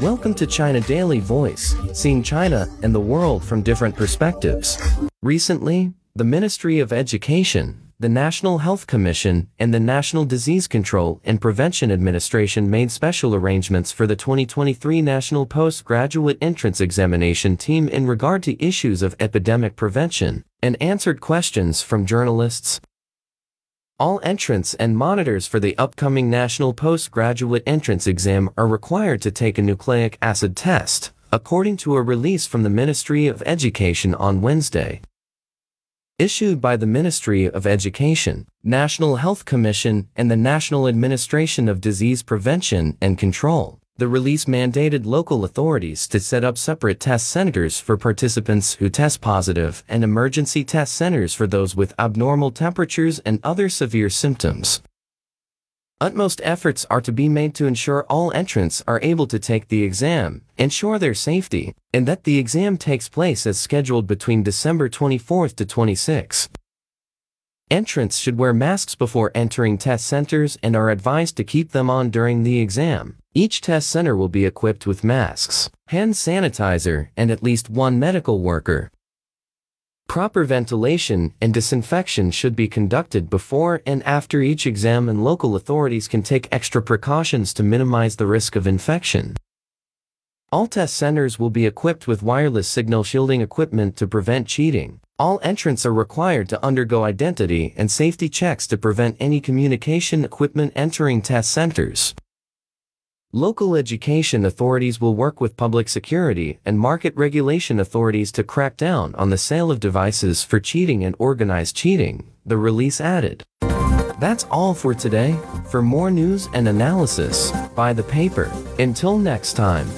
Welcome to China Daily Voice, seeing China and the world from different perspectives. Recently, the Ministry of Education, the National Health Commission, and the National Disease Control and Prevention Administration made special arrangements for the 2023 National Postgraduate Entrance Examination team in regard to issues of epidemic prevention and answered questions from journalists. All entrants and monitors for the upcoming National Postgraduate Entrance Exam are required to take a nucleic acid test, according to a release from the Ministry of Education on Wednesday. Issued by the Ministry of Education, National Health Commission, and the National Administration of Disease Prevention and Control, the release mandated local authorities to set up separate test centers for participants who test positive and emergency test centers for those with abnormal temperatures and other severe symptoms. Utmost efforts are to be made to ensure all entrants are able to take the exam, ensure their safety, and that the exam takes place as scheduled between December 24th to 26. Entrants should wear masks before entering test centers and are advised to keep them on during the exam. Each test center will be equipped with masks, hand sanitizer, and at least one medical worker. Proper ventilation and disinfection should be conducted before and after each exam and local authorities can take extra precautions to minimize the risk of infection. All test centers will be equipped with wireless signal shielding equipment to prevent cheating. All entrants are required to undergo identity and safety checks to prevent any communication equipment entering test centers. Local education authorities will work with public security and market regulation authorities to crack down on the sale of devices for cheating and organized cheating, the release added. That's all for today. For more news and analysis, buy the paper. Until next time.